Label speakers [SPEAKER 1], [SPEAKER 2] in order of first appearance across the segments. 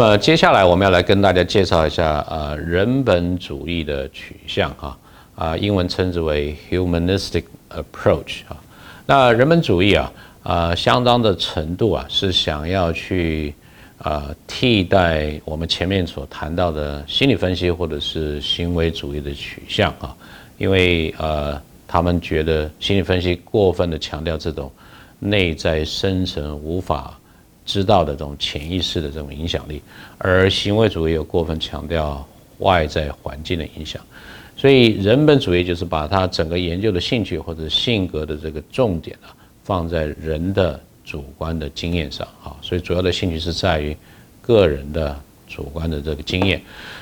[SPEAKER 1] 那么接下来我们要来跟大家介绍一下呃人本主义的取向啊啊，英文称之为 humanistic approach 啊。那人本主义啊啊相当的程度啊是想要去啊替代我们前面所谈到的心理分析或者是行为主义的取向啊，因为呃他们觉得心理分析过分的强调这种内在深层无法。知道的这种潜意识的这种影响力，而行为主义又过分强调外在环境的影响，所以人本主义就是把它整个研究的兴趣或者性格的这个重点啊放在人的主观的经验上啊，所以主要的兴趣是在于个人的主观的这个经验。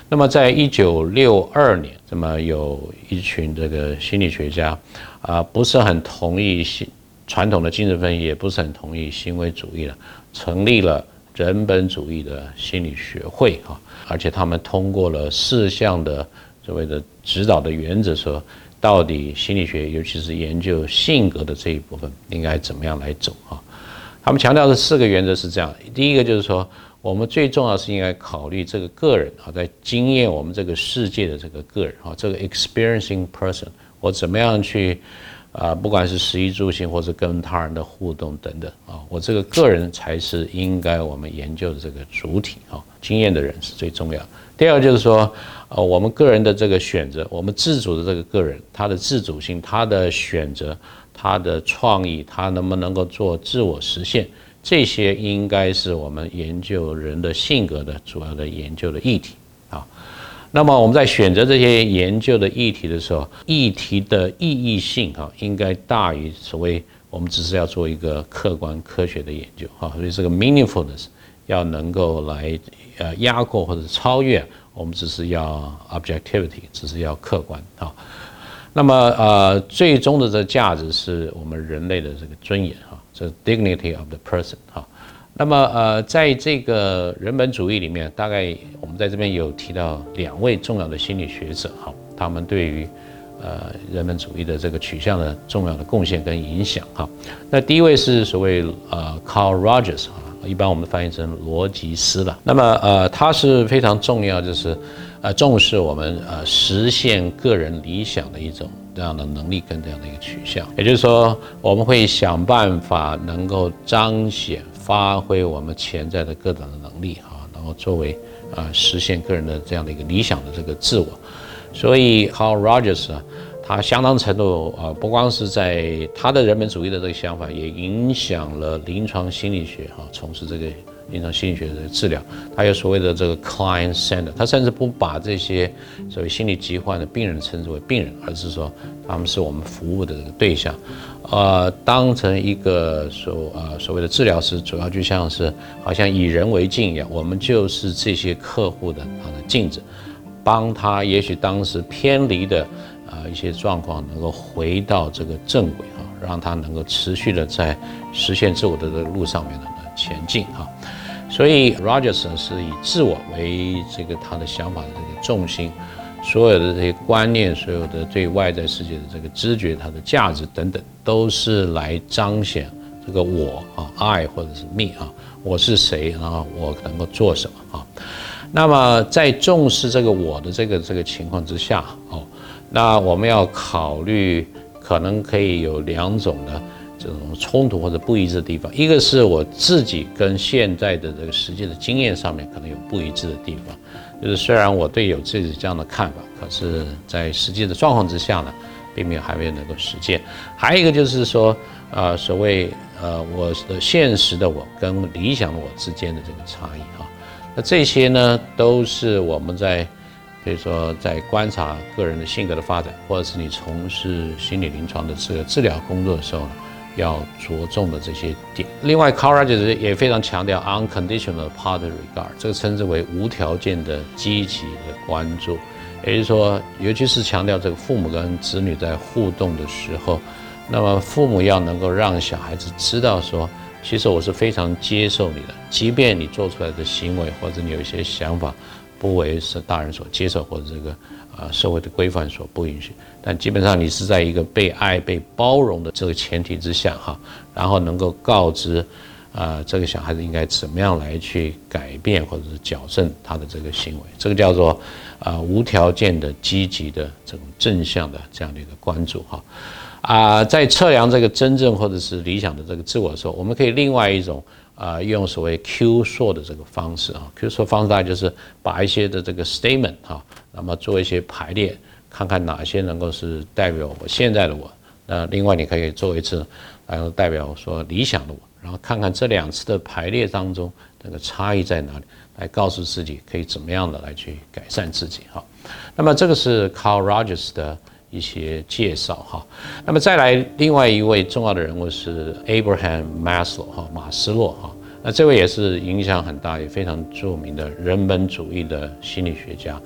[SPEAKER 1] 那么在一九六二年，那么有一群这个心理学家啊，不是很同意新传统的精神分析，也不是很同意行为主义的。成立了人本主义的心理学会啊，而且他们通过了四项的所谓的指导的原则，说到底心理学，尤其是研究性格的这一部分，应该怎么样来走啊？他们强调的四个原则是这样：第一个就是说，我们最重要是应该考虑这个个人啊，在经验我们这个世界的这个个人啊，这个 experiencing person，我怎么样去。啊，不管是食衣住行，或者跟他人的互动等等啊，我这个个人才是应该我们研究的这个主体啊，经验的人是最重要。第二个就是说，呃，我们个人的这个选择，我们自主的这个个人，他的自主性，他的选择，他的创意，他能不能够做自我实现，这些应该是我们研究人的性格的主要的研究的议题。那么我们在选择这些研究的议题的时候，议题的意义性哈，应该大于所谓我们只是要做一个客观科学的研究哈，所以这个 meaningfulness 要能够来呃压过或者超越我们只是要 objectivity，只是要客观哈。那么呃，最终的这价值是我们人类的这个尊严哈，这 dignity of the person 哈。那么，呃，在这个人本主义里面，大概我们在这边有提到两位重要的心理学者，哈，他们对于，呃，人本主义的这个取向的重要的贡献跟影响，哈。那第一位是所谓呃，Carl Rogers，哈，一般我们翻译成罗吉斯了。那么，呃，他是非常重要，就是，呃，重视我们呃实现个人理想的一种这样的能力跟这样的一个取向。也就是说，我们会想办法能够彰显。发挥我们潜在的各种的能力啊，然后作为啊实现个人的这样的一个理想的这个自我，所以，How Rogers 啊，他相当程度啊，不光是在他的人本主义的这个想法，也影响了临床心理学啊，从事这个。临床心理学的治疗，他有所谓的这个 client center，他甚至不把这些所谓心理疾患的病人称之为病人，而是说他们是我们服务的这个对象，呃，当成一个所呃所谓的治疗师，主要就像是好像以人为镜一样，我们就是这些客户的他的镜子，帮他也许当时偏离的啊一些状况能够回到这个正轨啊，让他能够持续的在实现自我的这个路上面呢前进啊。所以，Rogers 是以自我为这个他的想法的这个重心，所有的这些观念，所有的对外在世界的这个知觉，它的价值等等，都是来彰显这个我啊，I 或者是 me 啊，我是谁啊，我能够做什么啊？那么在重视这个我的这个这个情况之下，那我们要考虑可能可以有两种的。这种冲突或者不一致的地方，一个是我自己跟现在的这个实际的经验上面可能有不一致的地方，就是虽然我对有自己这样的看法，可是在实际的状况之下呢，并没有还没有能够实践。还有一个就是说，呃，所谓呃我的现实的我跟理想的我之间的这个差异啊，那这些呢都是我们在所以说在观察个人的性格的发展，或者是你从事心理临床的这个治疗工作的时候呢。要着重的这些点。另外，Carl Rogers 也非常强调 unconditional part regard，这个称之为无条件的积极的关注。也就是说，尤其是强调这个父母跟子女在互动的时候，那么父母要能够让小孩子知道说，其实我是非常接受你的，即便你做出来的行为或者你有一些想法不为是大人所接受，或者这个。啊，社会的规范所不允许，但基本上你是在一个被爱、被包容的这个前提之下哈，然后能够告知，呃，这个小孩子应该怎么样来去改变或者是矫正他的这个行为？这个叫做啊无条件的积极的这种正向的这样的一个关注哈。啊，在测量这个真正或者是理想的这个自我的时候，我们可以另外一种啊用所谓 Q 说的这个方式啊，Q 说方式大概就是把一些的这个 statement 哈，那么做一些排列，看看哪些能够是代表我现在的我。那另外你可以做一次，然后代表说理想的我。然后看看这两次的排列当中那个差异在哪里，来告诉自己可以怎么样的来去改善自己哈。那么这个是 Carl Rogers 的一些介绍哈。那么再来另外一位重要的人物是 Abraham Maslow 哈马斯洛哈。那这位也是影响很大也非常著名的人本主义的心理学家。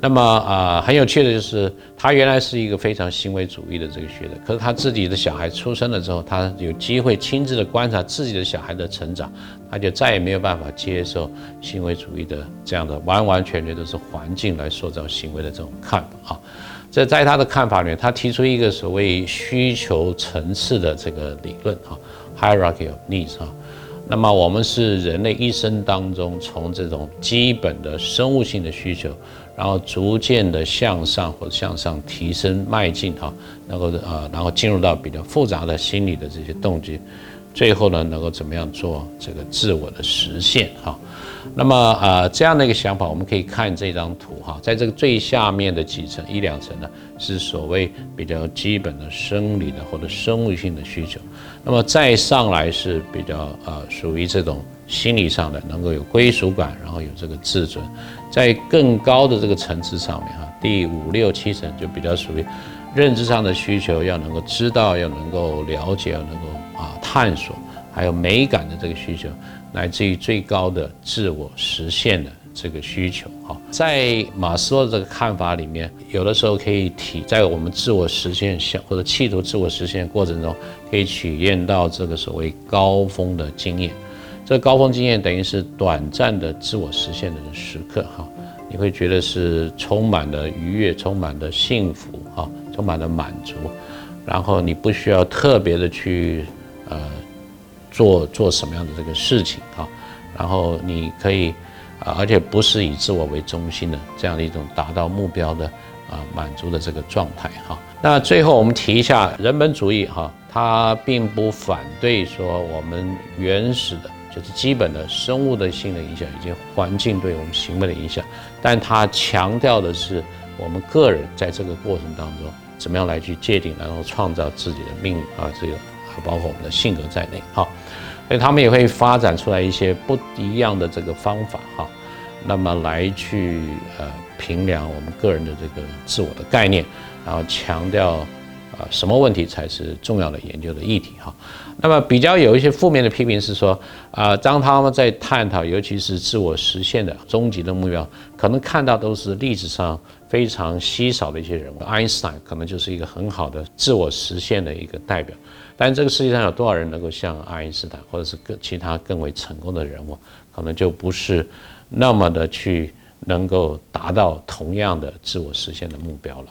[SPEAKER 1] 那么啊，很有趣的就是，他原来是一个非常行为主义的这个学者，可是他自己的小孩出生了之后，他有机会亲自的观察自己的小孩的成长，他就再也没有办法接受行为主义的这样的完完全全都是环境来塑造行为的这种看法啊。这在他的看法里面，他提出一个所谓需求层次的这个理论啊，hierarchy of needs 啊。那么我们是人类一生当中从这种基本的生物性的需求。然后逐渐的向上或者向上提升迈进哈，能够呃，然后进入到比较复杂的心理的这些动机，最后呢，能够怎么样做这个自我的实现哈？那么啊，这样的一个想法，我们可以看这张图哈，在这个最下面的几层一两层呢，是所谓比较基本的生理的或者生物性的需求，那么再上来是比较呃属于这种心理上的，能够有归属感，然后有这个自尊。在更高的这个层次上面，哈，第五六七层就比较属于认知上的需求，要能够知道，要能够了解，要能够啊探索，还有美感的这个需求，乃至于最高的自我实现的这个需求，哈，在马斯洛的这个看法里面，有的时候可以体在我们自我实现想或者企图自我实现的过程中，可以体验到这个所谓高峰的经验。这高峰经验等于是短暂的自我实现的时刻，哈，你会觉得是充满了愉悦，充满了幸福，哈，充满了满足，然后你不需要特别的去呃做做什么样的这个事情，哈，然后你可以啊，而且不是以自我为中心的这样的一种达到目标的啊满足的这个状态，哈。那最后我们提一下人本主义，哈，它并不反对说我们原始的。就是基本的生物的性的影响，以及环境对我们行为的影响，但它强调的是我们个人在这个过程当中怎么样来去界定，然后创造自己的命运啊，这个包括我们的性格在内，哈，所以他们也会发展出来一些不一样的这个方法，哈，那么来去呃评量我们个人的这个自我的概念，然后强调。啊，什么问题才是重要的研究的议题哈？那么比较有一些负面的批评是说，啊，当他们在探讨，尤其是自我实现的终极的目标，可能看到都是历史上非常稀少的一些人物，爱因斯坦可能就是一个很好的自我实现的一个代表。但这个世界上有多少人能够像爱因斯坦，或者是更其他更为成功的人物，可能就不是那么的去能够达到同样的自我实现的目标了。